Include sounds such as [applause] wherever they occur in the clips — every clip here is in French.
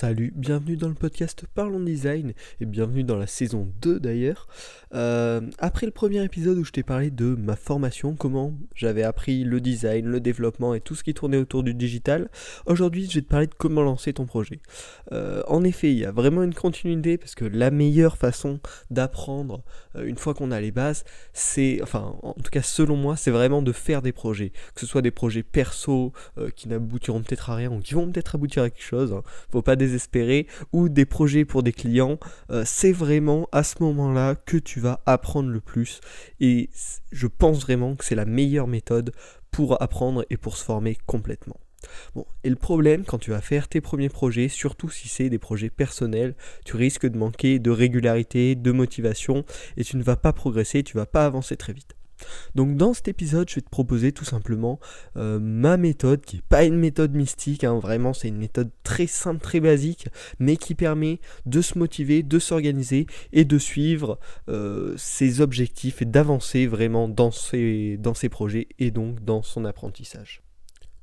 Salut, bienvenue dans le podcast Parlons Design et bienvenue dans la saison 2 d'ailleurs. Euh, après le premier épisode où je t'ai parlé de ma formation, comment j'avais appris le design, le développement et tout ce qui tournait autour du digital, aujourd'hui je vais te parler de comment lancer ton projet. Euh, en effet, il y a vraiment une continuité parce que la meilleure façon d'apprendre euh, une fois qu'on a les bases, c'est, enfin en tout cas selon moi, c'est vraiment de faire des projets. Que ce soit des projets perso qui n'aboutiront peut-être à rien ou qui vont peut-être aboutir à quelque chose. Hein. Faut pas ou des projets pour des clients, euh, c'est vraiment à ce moment-là que tu vas apprendre le plus. Et je pense vraiment que c'est la meilleure méthode pour apprendre et pour se former complètement. Bon, et le problème quand tu vas faire tes premiers projets, surtout si c'est des projets personnels, tu risques de manquer de régularité, de motivation, et tu ne vas pas progresser, tu vas pas avancer très vite. Donc dans cet épisode, je vais te proposer tout simplement euh, ma méthode, qui n'est pas une méthode mystique, hein, vraiment c'est une méthode très simple, très basique, mais qui permet de se motiver, de s'organiser et de suivre euh, ses objectifs et d'avancer vraiment dans dans ses projets et donc dans son apprentissage.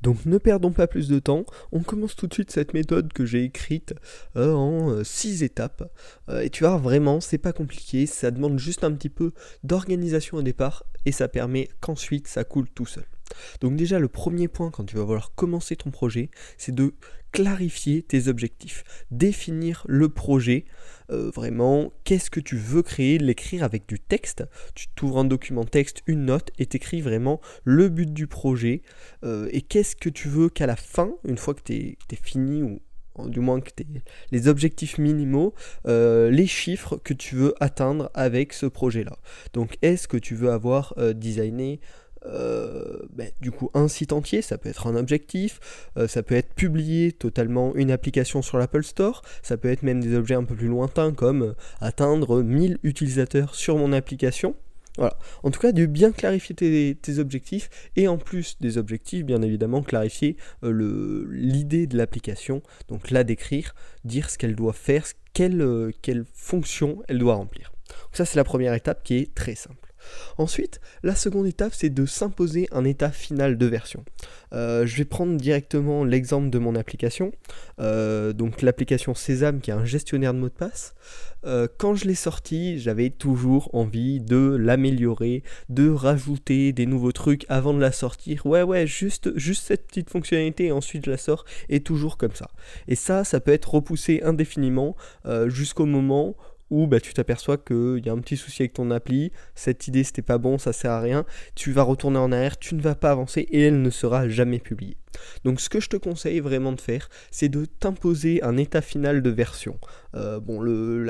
Donc ne perdons pas plus de temps, on commence tout de suite cette méthode que j'ai écrite euh, en 6 euh, étapes. Euh, et tu vois, vraiment, c'est pas compliqué, ça demande juste un petit peu d'organisation au départ et ça permet qu'ensuite ça coule tout seul. Donc déjà le premier point quand tu vas vouloir commencer ton projet, c'est de clarifier tes objectifs, définir le projet, euh, vraiment qu'est-ce que tu veux créer, l'écrire avec du texte. Tu t'ouvres un document texte, une note et t'écris vraiment le but du projet euh, et qu'est-ce que tu veux qu'à la fin, une fois que tu es, fini ou du moins que tu les objectifs minimaux, euh, les chiffres que tu veux atteindre avec ce projet-là. Donc est-ce que tu veux avoir designé euh, ben, du coup un site entier, ça peut être un objectif, euh, ça peut être publier totalement une application sur l'Apple Store, ça peut être même des objets un peu plus lointains comme euh, atteindre 1000 utilisateurs sur mon application. Voilà. En tout cas, de bien clarifier tes, objectifs et en plus des objectifs, bien évidemment, clarifier l'idée de l'application. Donc la décrire, dire ce qu'elle doit faire, quelle, quelle fonction elle doit remplir. Donc ça, c'est la première étape qui est très simple. Ensuite, la seconde étape, c'est de s'imposer un état final de version. Euh, je vais prendre directement l'exemple de mon application, euh, donc l'application Sésame qui est un gestionnaire de mots de passe. Euh, quand je l'ai sorti, j'avais toujours envie de l'améliorer, de rajouter des nouveaux trucs avant de la sortir. Ouais, ouais, juste, juste cette petite fonctionnalité et ensuite je la sors et toujours comme ça. Et ça, ça peut être repoussé indéfiniment jusqu'au moment où bah, tu t'aperçois qu'il y a un petit souci avec ton appli, cette idée c'était pas bon, ça sert à rien, tu vas retourner en arrière, tu ne vas pas avancer et elle ne sera jamais publiée. Donc ce que je te conseille vraiment de faire, c'est de t'imposer un état final de version. Euh, bon, le,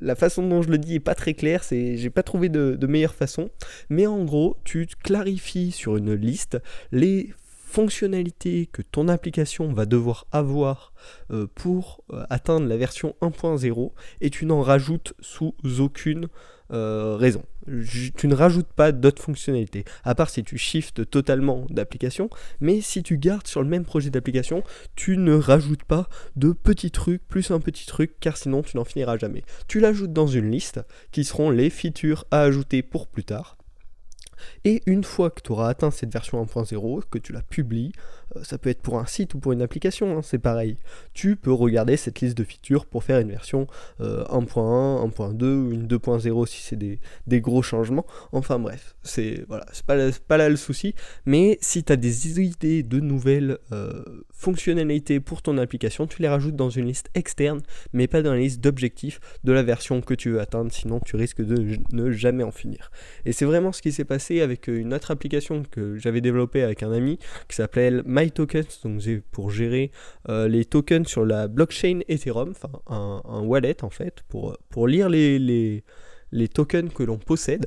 la, façon dont je le dis est pas très claire, c'est j'ai pas trouvé de, de meilleure façon, mais en gros, tu clarifies sur une liste les fonctionnalités que ton application va devoir avoir euh, pour euh, atteindre la version 1.0 et tu n'en rajoutes sous aucune euh, raison. tu ne rajoutes pas d'autres fonctionnalités, à part si tu shifts totalement d'application, mais si tu gardes sur le même projet d'application, tu ne rajoutes pas de petits trucs plus un petit truc, car sinon tu n'en finiras jamais. Tu l'ajoutes dans une liste qui seront les features à ajouter pour plus tard. Et une fois que tu auras atteint cette version 1.0, que tu la publies, ça peut être pour un site ou pour une application, hein, c'est pareil. Tu peux regarder cette liste de features pour faire une version 1.1, 1.2 ou une 2.0 si c'est des, gros changements. Enfin bref, c'est voilà, pas, pas là le souci. Mais si tu as des idées de nouvelles euh, fonctionnalités pour ton application, tu les rajoutes dans une liste externe, mais pas dans la liste d'objectifs de la version que tu veux atteindre, sinon tu risques de ne jamais en finir. Et c'est vraiment ce qui s'est passé avec une autre application que j'avais développée avec un ami qui s'appelle MyTokens, donc pour gérer euh, les tokens sur la blockchain Ethereum, enfin un, wallet en fait, pour, pour lire les, les tokens que l'on possède.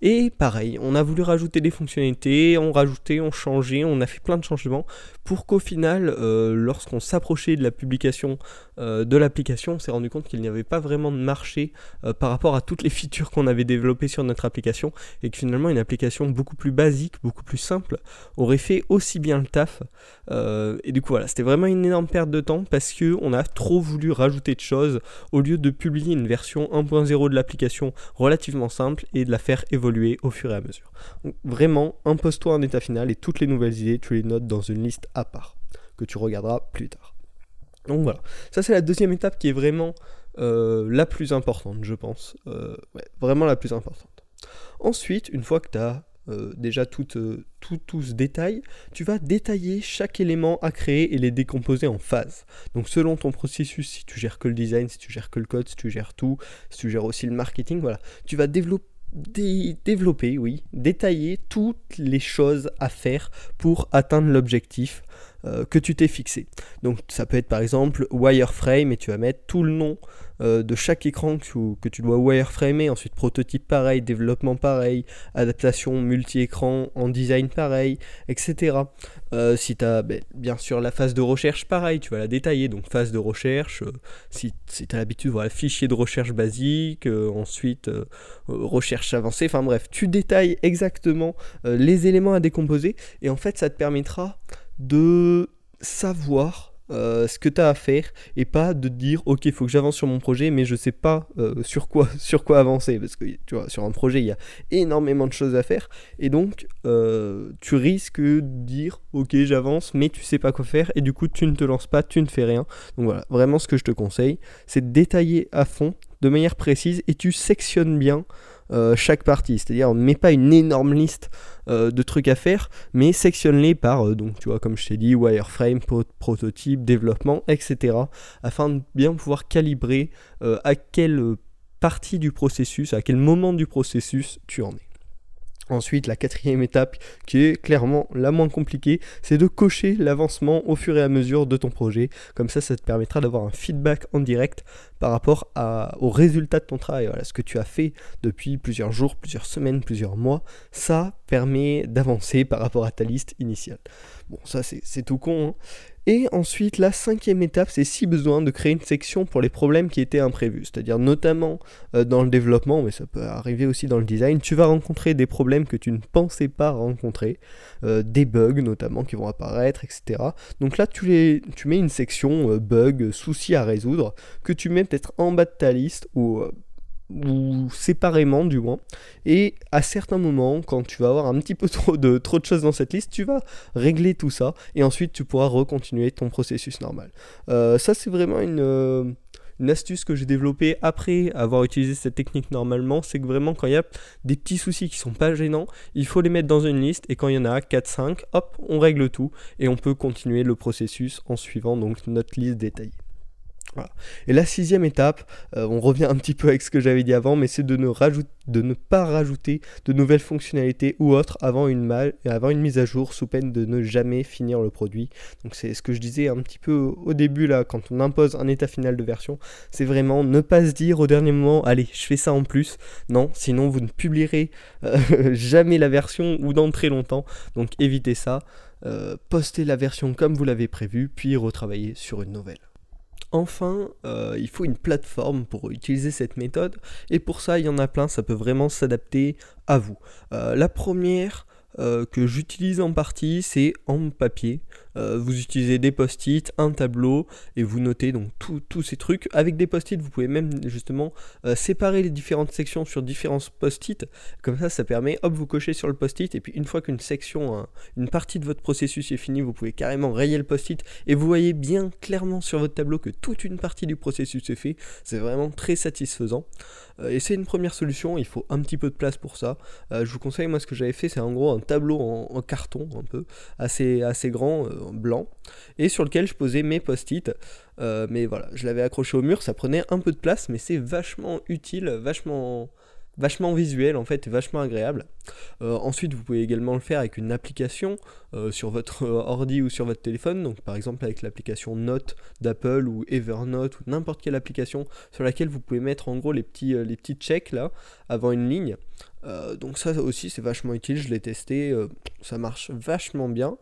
Et pareil, on a voulu rajouter des fonctionnalités, on rajoutait, on changeait, on a fait plein de changements pour qu'au final, euh, lorsqu'on s'approchait de la publication euh, de l'application, on s'est rendu compte qu'il n'y avait pas vraiment de marché euh, par rapport à toutes les features qu'on avait développées sur notre application et que finalement une application beaucoup plus basique, beaucoup plus simple aurait fait aussi bien le taf. et du coup voilà, c'était vraiment une énorme perte de temps parce que on a trop voulu rajouter de choses au lieu de publier une version 1.0 de l'application relativement simple et de la faire évoluer au fur et à mesure. Donc vraiment, impose-toi un état final et toutes les nouvelles idées, tu les notes dans une liste à part, que tu regarderas plus tard. Donc voilà, ça c'est la deuxième étape qui est vraiment la plus importante, je pense. vraiment la plus importante. Ensuite, une fois que tu as euh, déjà euh, tout, tout, ce détail, tu vas détailler chaque élément à créer et les décomposer en phases. Donc selon ton processus, si tu gères que le design, si tu gères que le code, si tu gères tout, si tu gères aussi le marketing, voilà, tu vas développer développer, oui, détailler toutes les choses à faire pour atteindre l'objectif euh, que tu t'es fixé. Donc ça peut être par exemple wireframe et tu vas mettre tout le nom euh, de chaque écran que, tu dois wireframer, ensuite prototype pareil, développement pareil, adaptation multi-écran en design pareil, etc. Euh, si tu as ben, bien sûr la phase de recherche pareil, tu vas la détailler, donc phase de recherche, euh, si, tu as l'habitude, voilà, fichier de recherche basique, ensuite recherche avancée, enfin bref, tu détailles exactement les éléments à décomposer et en fait ça te permettra de savoir euh, ce que tu as à faire et pas de dire ok il faut que j'avance sur mon projet mais je sais pas euh, sur quoi [laughs] sur quoi avancer. Parce que tu vois sur un projet il y a énormément de choses à faire. Et donc euh, tu risques de dire ok j'avance mais tu sais pas quoi faire. Et du coup tu ne te lances pas tu ne fais rien. Donc voilà vraiment ce que je te conseille c'est de détailler à fond de manière précise et tu sectionnes bien euh, chaque partie. C'est-à-dire, on ne met pas une énorme liste euh, de trucs à faire, mais sectionne-les par, euh, donc tu vois, comme je t'ai dit, wireframe, prototype, développement, etc. Afin de bien pouvoir calibrer à quelle partie du processus, à quel moment du processus tu en es. Ensuite, la quatrième étape, qui est clairement la moins compliquée, c'est de cocher l'avancement au fur et à mesure de ton projet. Comme ça, ça te permettra d'avoir un feedback en direct par rapport à, au résultat de ton travail. Voilà, ce que tu as fait depuis plusieurs jours, plusieurs semaines, plusieurs mois, ça permet d'avancer par rapport à ta liste initiale. Bon, ça c'est tout con. Hein. Et ensuite, la cinquième étape, c'est si besoin de créer une section pour les problèmes qui étaient imprévus. C'est-à-dire notamment euh, dans le développement, mais ça peut arriver aussi dans le design, tu vas rencontrer des problèmes que tu ne pensais pas rencontrer, euh, des bugs notamment qui vont apparaître, etc. Donc là, tu, mets une section euh, bugs, soucis à résoudre, que tu mets peut-être en bas de ta liste ou ou séparément du moins. Et à certains moments, quand tu vas avoir un petit peu [laughs] trop de, trop de choses dans cette liste, tu vas régler tout ça et ensuite tu pourras recontinuer ton processus normal. Euh, ça c'est vraiment une, euh, une astuce que j'ai développée après avoir utilisé cette technique normalement, c'est que vraiment quand il y a des petits soucis qui sont pas gênants, il faut les mettre dans une liste et quand il y en a 4-5, hop, on règle tout et on peut continuer le processus en suivant donc notre liste détaillée. Et la sixième étape, euh, on revient un petit peu avec ce que j'avais dit avant, mais c'est de, de, ne pas rajouter de nouvelles fonctionnalités ou autres avant une, avant une mise à jour sous peine de ne jamais finir le produit. Donc c'est ce que je disais un petit peu au début là, quand on impose un état final de version, c'est vraiment ne pas se dire au dernier moment, allez, je fais ça en plus. Non, sinon vous ne publierez euh, [laughs] jamais la version ou dans très longtemps. Donc évitez ça. Euh, postez la version comme vous l'avez prévu, puis retravaillez sur une nouvelle. Enfin, euh, il faut une plateforme pour utiliser cette méthode, et pour ça, il y en a plein, ça peut vraiment s'adapter à vous. Euh, la première, euh, que j'utilise en partie, c'est en papier. Euh, vous utilisez des post-it, un tableau, et vous notez donc tous ces trucs. Avec des post-it, vous pouvez même justement euh, séparer les différentes sections sur différents post-it. Comme ça, ça permet, hop, vous cochez sur le post-it, et puis une fois qu'une section, une partie de votre processus est finie, vous pouvez carrément rayer le post-it, et vous voyez bien clairement sur votre tableau que toute une partie du processus est fait. C'est vraiment très satisfaisant. et c'est une première solution, il faut un petit peu de place pour ça. je vous conseille, moi, ce que j'avais fait, c'est en gros un tableau en, carton un peu, assez, assez grand, euh, blanc, et sur lequel je posais mes post-it. Euh, mais voilà, je l'avais accroché au mur, ça prenait un peu de place, mais c'est vachement utile, vachement vachement visuel en fait vachement agréable. Euh, ensuite, vous pouvez également le faire avec une application sur votre [laughs] ordi ou sur votre téléphone. Donc, par exemple, avec l'application Note d'Apple ou Evernote ou n'importe quelle application sur laquelle vous pouvez mettre en gros les petits, les petits checks là avant une ligne. Euh, donc ça aussi c'est vachement utile, je l'ai testé, euh, ça marche vachement bien.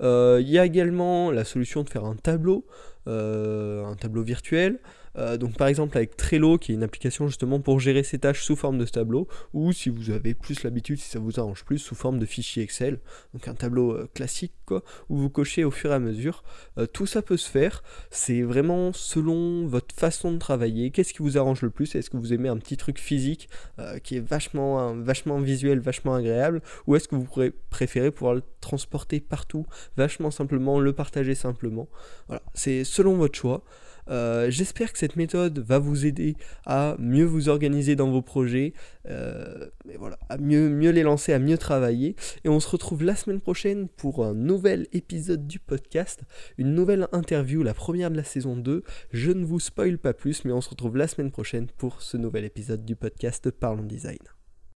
Euh, il y a également la solution de faire un tableau, un tableau virtuel. Euh, donc par exemple avec Trello, qui est une application justement pour gérer ses tâches sous forme de tableau, ou si vous avez plus l'habitude, si ça vous arrange plus, sous forme de fichier Excel, donc un tableau euh, classique quoi, où vous cochez au fur et à mesure. Euh, tout ça peut se faire, c'est vraiment selon votre façon de travailler, qu'est-ce qui vous arrange le plus, est-ce que vous aimez un petit truc physique qui est vachement, vachement visuel, vachement agréable, ou est-ce que vous préférez pouvoir le transporter partout, vachement simplement, le partager simplement? Voilà, c'est selon votre choix. Euh, j'espère que cette méthode va vous aider à mieux vous organiser dans vos projets, euh, voilà, à mieux, mieux les lancer, à mieux travailler. Et on se retrouve la semaine prochaine pour un nouvel épisode du podcast, une nouvelle interview, la première de la saison 2. Je ne vous spoil pas plus, mais on se retrouve la semaine prochaine pour ce nouvel épisode du podcast Parlons Design.